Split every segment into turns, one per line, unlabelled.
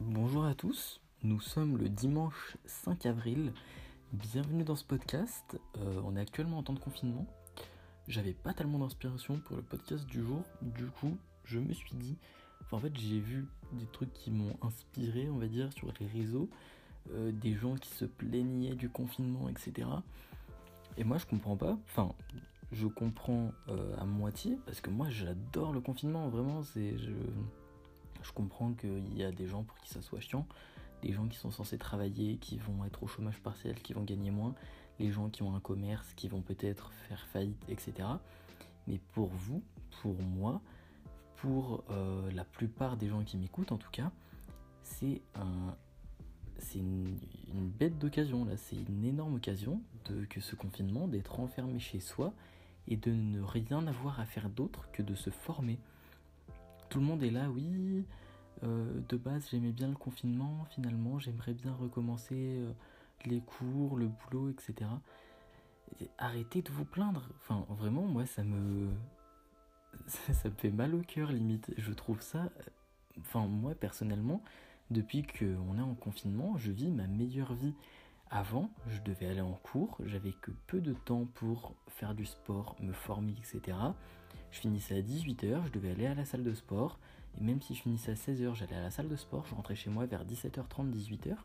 Bonjour à tous, nous sommes le dimanche 5 avril. Bienvenue dans ce podcast. Euh, on est actuellement en temps de confinement. J'avais pas tellement d'inspiration pour le podcast du jour, du coup, je me suis dit. en fait, j'ai vu des trucs qui m'ont inspiré, on va dire, sur les réseaux. Euh, des gens qui se plaignaient du confinement, etc. Et moi, je comprends pas. Enfin, je comprends euh, à moitié parce que moi, j'adore le confinement. Vraiment, c'est je comprends qu'il y a des gens pour qui ça soit chiant, des gens qui sont censés travailler, qui vont être au chômage partiel, qui vont gagner moins, les gens qui ont un commerce, qui vont peut-être faire faillite, etc. Mais pour vous, pour moi, pour euh, la plupart des gens qui m'écoutent en tout cas, c'est un, c'est une, bête d'occasion là, c'est une énorme occasion de que ce confinement, d'être enfermé chez soi et de ne rien avoir à faire d'autre que de se former tout le monde est là, oui. Euh, de base, j'aimais bien le confinement. Finalement, j'aimerais bien recommencer euh, les cours, le boulot, etc. arrêtez de vous plaindre. Enfin, vraiment, moi, ça me. ça me fait mal au cœur, limite. Je trouve ça. Enfin, moi, personnellement, depuis qu'on est en confinement, je vis ma meilleure vie. Avant, je devais aller en cours, j'avais que peu de temps pour faire du sport, me former, etc. Je finissais à 18h, je devais aller à la salle de sport, et même si je finissais à 16h, j'allais à la salle de sport, je rentrais chez moi vers 17h30, 18h.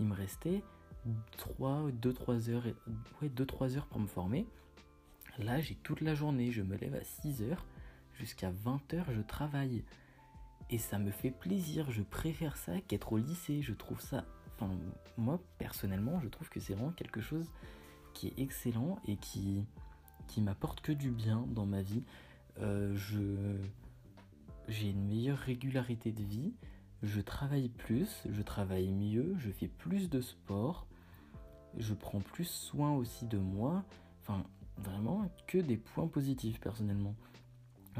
Il me restait 3, 2-3 heures, ouais, 2-3 heures pour me former. Là, j'ai toute la journée, je me lève à 6h, jusqu'à 20h, je travaille. Et ça me fait plaisir, je préfère ça qu'être au lycée, je trouve ça Enfin, moi, personnellement, je trouve que c'est vraiment quelque chose qui est excellent et qui, qui m'apporte que du bien dans ma vie. Euh, je, j'ai une meilleure régularité de vie, je travaille plus, je travaille mieux, je fais plus de sport, je prends plus soin aussi de moi. Enfin, vraiment que des points positifs personnellement.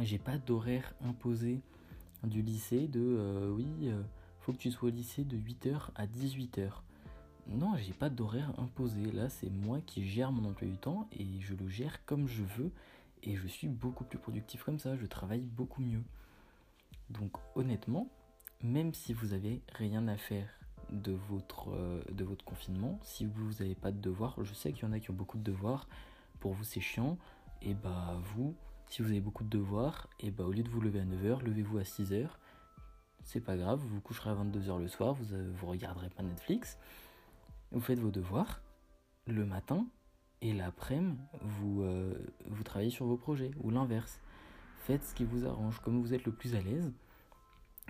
J'ai pas d'horaire imposé du lycée de euh, oui. Euh, faut que tu sois au lycée de 8h à 18h. Non, j'ai pas d'horaire imposé. Là, c'est moi qui gère mon emploi du temps et je le gère comme je veux. Et je suis beaucoup plus productif comme ça. Je travaille beaucoup mieux. Donc, honnêtement, même si vous avez rien à faire de votre, euh, confinement, si vous n'avez pas de devoirs, je sais qu'il y en a qui ont beaucoup de devoirs. Pour vous, c'est chiant. Et bah, vous, si vous avez beaucoup de devoirs, et bah, au lieu de vous lever à 9h, levez-vous à 6h c'est pas grave, vous vous coucherez à 22h le soir, vous, euh, vous regarderez pas Netflix, vous faites vos devoirs le matin et l'après-midi, vous, euh, vous travaillez sur vos projets ou l'inverse. Faites ce qui vous arrange, comme vous êtes le plus à l'aise.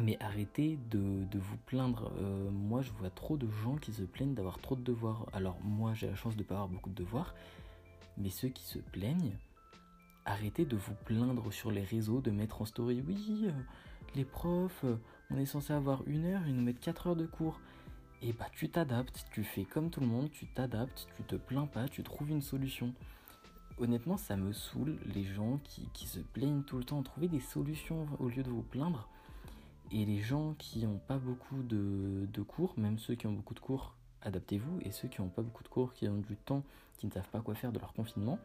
Mais arrêtez de, vous plaindre. Euh, moi, je vois trop de gens qui se plaignent d'avoir trop de devoirs. Alors, moi, j'ai la chance de ne pas avoir beaucoup de devoirs. Mais ceux qui se plaignent, arrêtez de vous plaindre sur les réseaux, de mettre en story oui, euh, les profs, on est censé avoir une heure, ils nous mettent 4 heures de cours. Et bah tu t'adaptes, tu fais comme tout le monde, tu t'adaptes, tu te plains pas, tu trouves une solution. Honnêtement, ça me saoule les gens qui, se plaignent tout le temps. Trouvez des solutions au lieu de vous plaindre. Et les gens qui n'ont pas beaucoup de, de, cours, même ceux qui ont beaucoup de cours, adaptez-vous. Et ceux qui n'ont pas beaucoup de cours, qui ont du temps, qui ne savent pas quoi faire de leur confinement,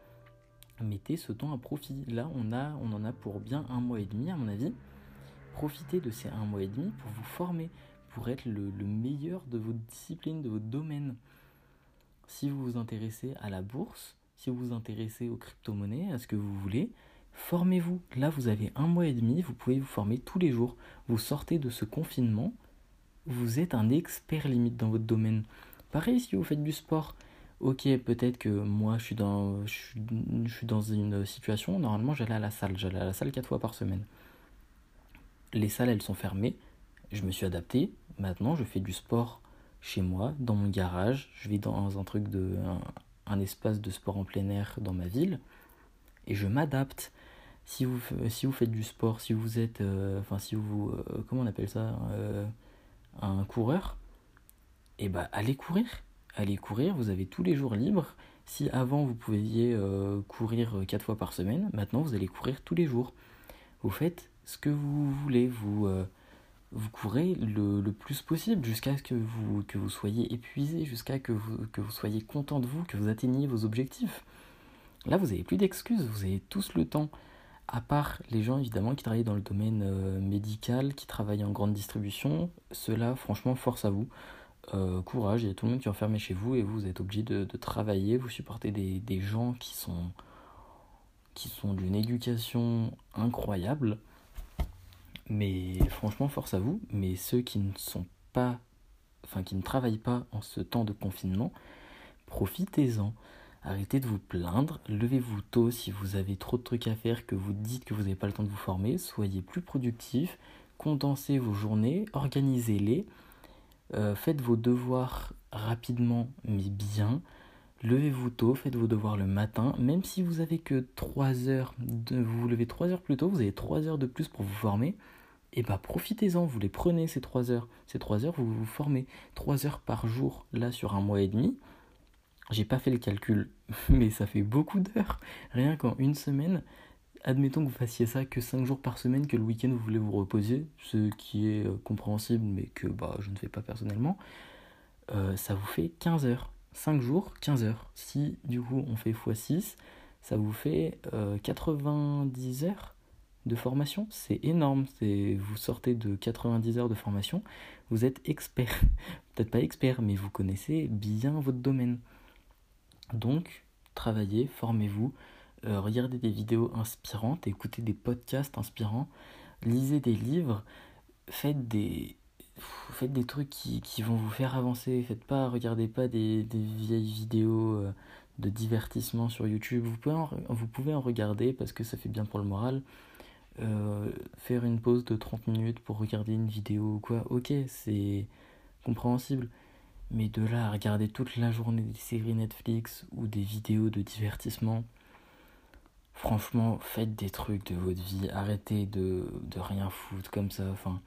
mettez ce temps à profit. Là, on, a, on en a pour bien un mois et demi, à mon avis. Profitez de ces un mois et demi pour vous former, pour être le, meilleur de votre discipline, de votre domaine. Si vous vous intéressez à la bourse, si vous vous intéressez aux crypto-monnaies, à ce que vous voulez, formez-vous. Là, vous avez un mois et demi, vous pouvez vous former tous les jours. Vous sortez de ce confinement, vous êtes un expert limite dans votre domaine. Pareil si vous faites du sport ok, peut-être que moi je suis, dans, je suis, dans une situation, normalement j'allais à la salle, j'allais à la salle 4 fois par semaine. Les salles elles sont fermées, je me suis adapté, maintenant je fais du sport chez moi, dans mon garage, je vais dans un truc de. un, espace de sport en plein air dans ma ville, et je m'adapte. Si vous, si vous faites du sport, si vous êtes. Euh, enfin, si vous. Euh, comment on appelle ça euh, Un coureur, et eh bah allez courir allez courir, vous avez tous les jours libres. Si avant vous pouviez courir 4 fois par semaine, maintenant vous allez courir tous les jours. Vous faites ce que vous voulez, vous, vous courez le, plus possible jusqu'à ce que vous, que vous soyez épuisé, jusqu'à que vous, que vous soyez content de vous, que vous atteigniez vos objectifs. Là, vous n'avez plus d'excuses, vous avez tous le temps. À part les gens évidemment qui travaillent dans le domaine euh, médical, qui travaillent en grande distribution, cela franchement force à vous. Euh, courage, il y a tout le monde qui est enfermé chez vous et vous êtes obligé de, travailler, vous supportez des, des, gens qui sont, qui sont d'une éducation incroyable. Mais franchement, force à vous. Mais ceux qui ne sont pas, enfin qui ne travaillent pas en ce temps de confinement, profitez-en. Arrêtez de vous plaindre, levez-vous tôt si vous avez trop de trucs à faire, que vous dites que vous n'avez pas le temps de vous former, soyez plus productif, condensez vos journées, organisez-les, euh, faites vos devoirs rapidement mais bien, levez-vous tôt, faites vos devoirs le matin, même si vous avez que 3 heures, vous vous levez 3 heures plus tôt, vous avez 3 heures de plus pour vous former, et eh bah ben, profitez-en, vous les prenez ces 3 heures, ces 3 heures vous vous formez. 3 heures par jour là sur un mois et demi, j'ai pas fait le calcul, mais ça fait beaucoup d'heures. Rien qu'en une semaine, admettons que vous fassiez ça que 5 jours par semaine, que le week-end vous voulez vous reposer, ce qui est euh, compréhensible, mais que bah, je ne fais pas personnellement, euh, ça vous fait 15 heures. 5 jours, 15 heures. Si du coup on fait x6, ça vous fait 90 euh, heures de formation. C'est énorme. Vous sortez de 90 heures de formation, vous êtes expert. Peut-être pas expert, mais vous connaissez bien votre domaine. Donc, travaillez, formez-vous, euh, regardez des vidéos inspirantes, écoutez des podcasts inspirants, lisez des livres, faites des, faites des trucs qui, qui vont vous faire avancer. Faites pas, regardez pas des, des vieilles vidéos euh, de divertissement sur YouTube. Vous pouvez, en, vous pouvez en regarder parce que ça fait bien pour le moral. Euh, faire une pause de 30 minutes pour regarder une vidéo ou quoi, ok, c'est compréhensible. Mais de là à regarder toute la journée des séries Netflix ou des vidéos de divertissement, franchement, faites des trucs de votre vie. Arrêtez de, de rien foutre comme ça. Enfin,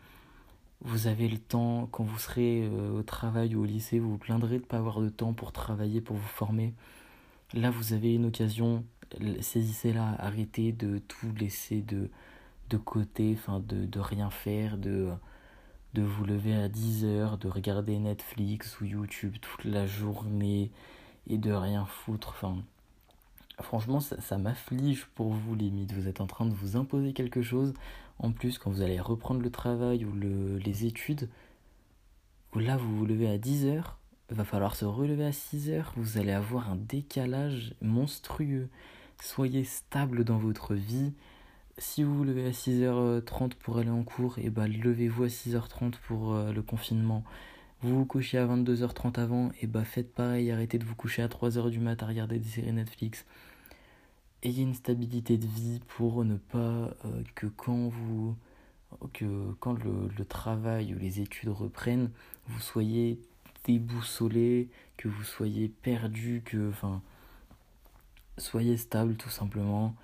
vous avez le temps, quand vous serez euh, au travail ou au lycée, vous vous plaindrez de ne pas avoir de temps pour travailler, pour vous former. Là, vous avez une occasion, saisissez-la, arrêtez de tout laisser de, côté, de, rien faire, de vous lever à 10 heures, de regarder Netflix ou YouTube toute la journée et de rien foutre. Franchement, ça, m'afflige pour vous limite. Vous êtes en train de vous imposer quelque chose. En plus, quand vous allez reprendre le travail ou le, les études, là vous vous levez à 10 heures, va falloir se relever à 6 heures. Vous allez avoir un décalage monstrueux. Soyez stable dans votre vie si vous vous levez à 6h30 pour aller en cours, et eh bah ben, levez-vous à 6h30 pour euh, le confinement. Vous vous couchez à 22h30 avant, et eh bah ben, faites pareil, arrêtez de vous coucher à 3h du mat à regarder des séries Netflix. Ayez une stabilité de vie pour ne pas euh, que quand vous que quand le, travail ou les études reprennent, vous soyez déboussolé, que vous soyez perdu, que soyez stable tout simplement.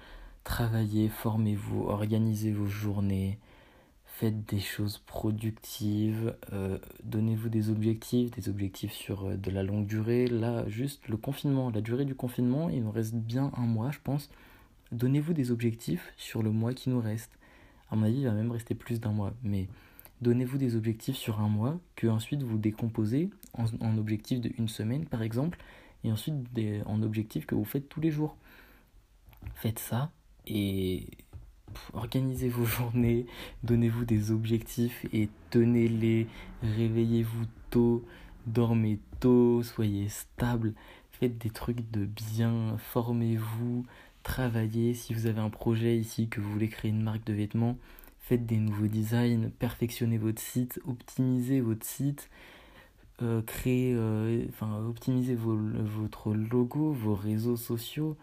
Travaillez, formez-vous, organisez vos journées, faites des choses productives, euh, donnez-vous des objectifs, des objectifs sur euh, de la longue durée. Là, juste le confinement, la durée du confinement, il nous reste bien un mois, je pense. Donnez-vous des objectifs sur le mois qui nous reste. À mon avis, il va même rester plus d'un mois, mais donnez-vous des objectifs sur un mois que ensuite vous décomposez en, en objectifs de une semaine, par exemple, et ensuite en objectifs que vous faites tous les jours. Faites ça, et organisez vos journées, donnez-vous des objectifs et tenez-les, réveillez-vous tôt, dormez tôt, soyez stable, faites des trucs de bien, formez-vous, travaillez. Si vous avez un projet ici que vous voulez créer une marque de vêtements, faites des nouveaux designs, perfectionnez votre site, optimisez votre site. Euh, créez, euh, optimisez votre logo, vos réseaux sociaux,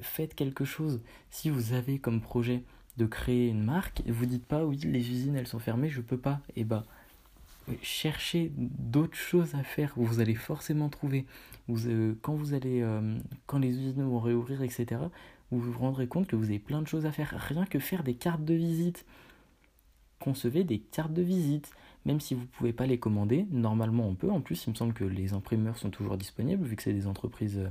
faites quelque chose. Si vous avez comme projet de créer une marque, vous dites pas oui les usines elles sont fermées, je peux pas. Et eh bah cherchez d'autres choses à faire. Vous allez forcément trouver. Vous, euh, quand vous allez, euh, quand les usines vont réouvrir, etc. Vous vous rendrez compte que vous avez plein de choses à faire. Rien que faire des cartes de visite. Concevez des cartes de visite. Même si vous ne pouvez pas les commander, normalement on peut. En plus, il me semble que les imprimeurs sont toujours disponibles vu que c'est des entreprises euh,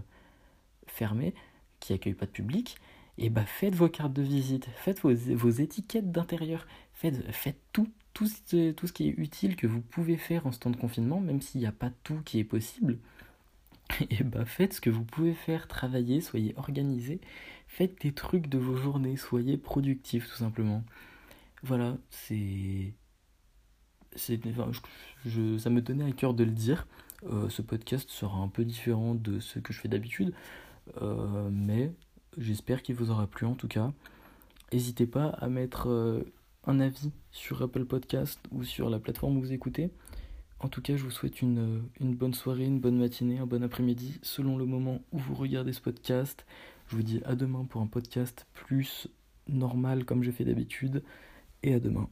fermées qui accueille pas de public, et bah faites vos cartes de visite, faites vos, étiquettes d'intérieur, faites, tout, tout ce, tout ce qui est utile que vous pouvez faire en ce temps de confinement, même s'il n'y a pas tout qui est possible. et bah faites ce que vous pouvez faire, travaillez, soyez organisés, faites des trucs de vos journées, soyez productifs tout simplement. Voilà, c'est. enfin, je, ça me tenait à cœur de le dire. Euh, ce podcast sera un peu différent de ce que je fais d'habitude, mais j'espère qu'il vous aura plu en tout cas. N'hésitez pas à mettre euh, un avis sur Apple Podcast ou sur la plateforme où vous écoutez. En tout cas, je vous souhaite une, une bonne soirée, une bonne matinée, un bon après-midi, selon le moment où vous regardez ce podcast. Je vous dis à demain pour un podcast plus normal comme je fais d'habitude. Et à demain.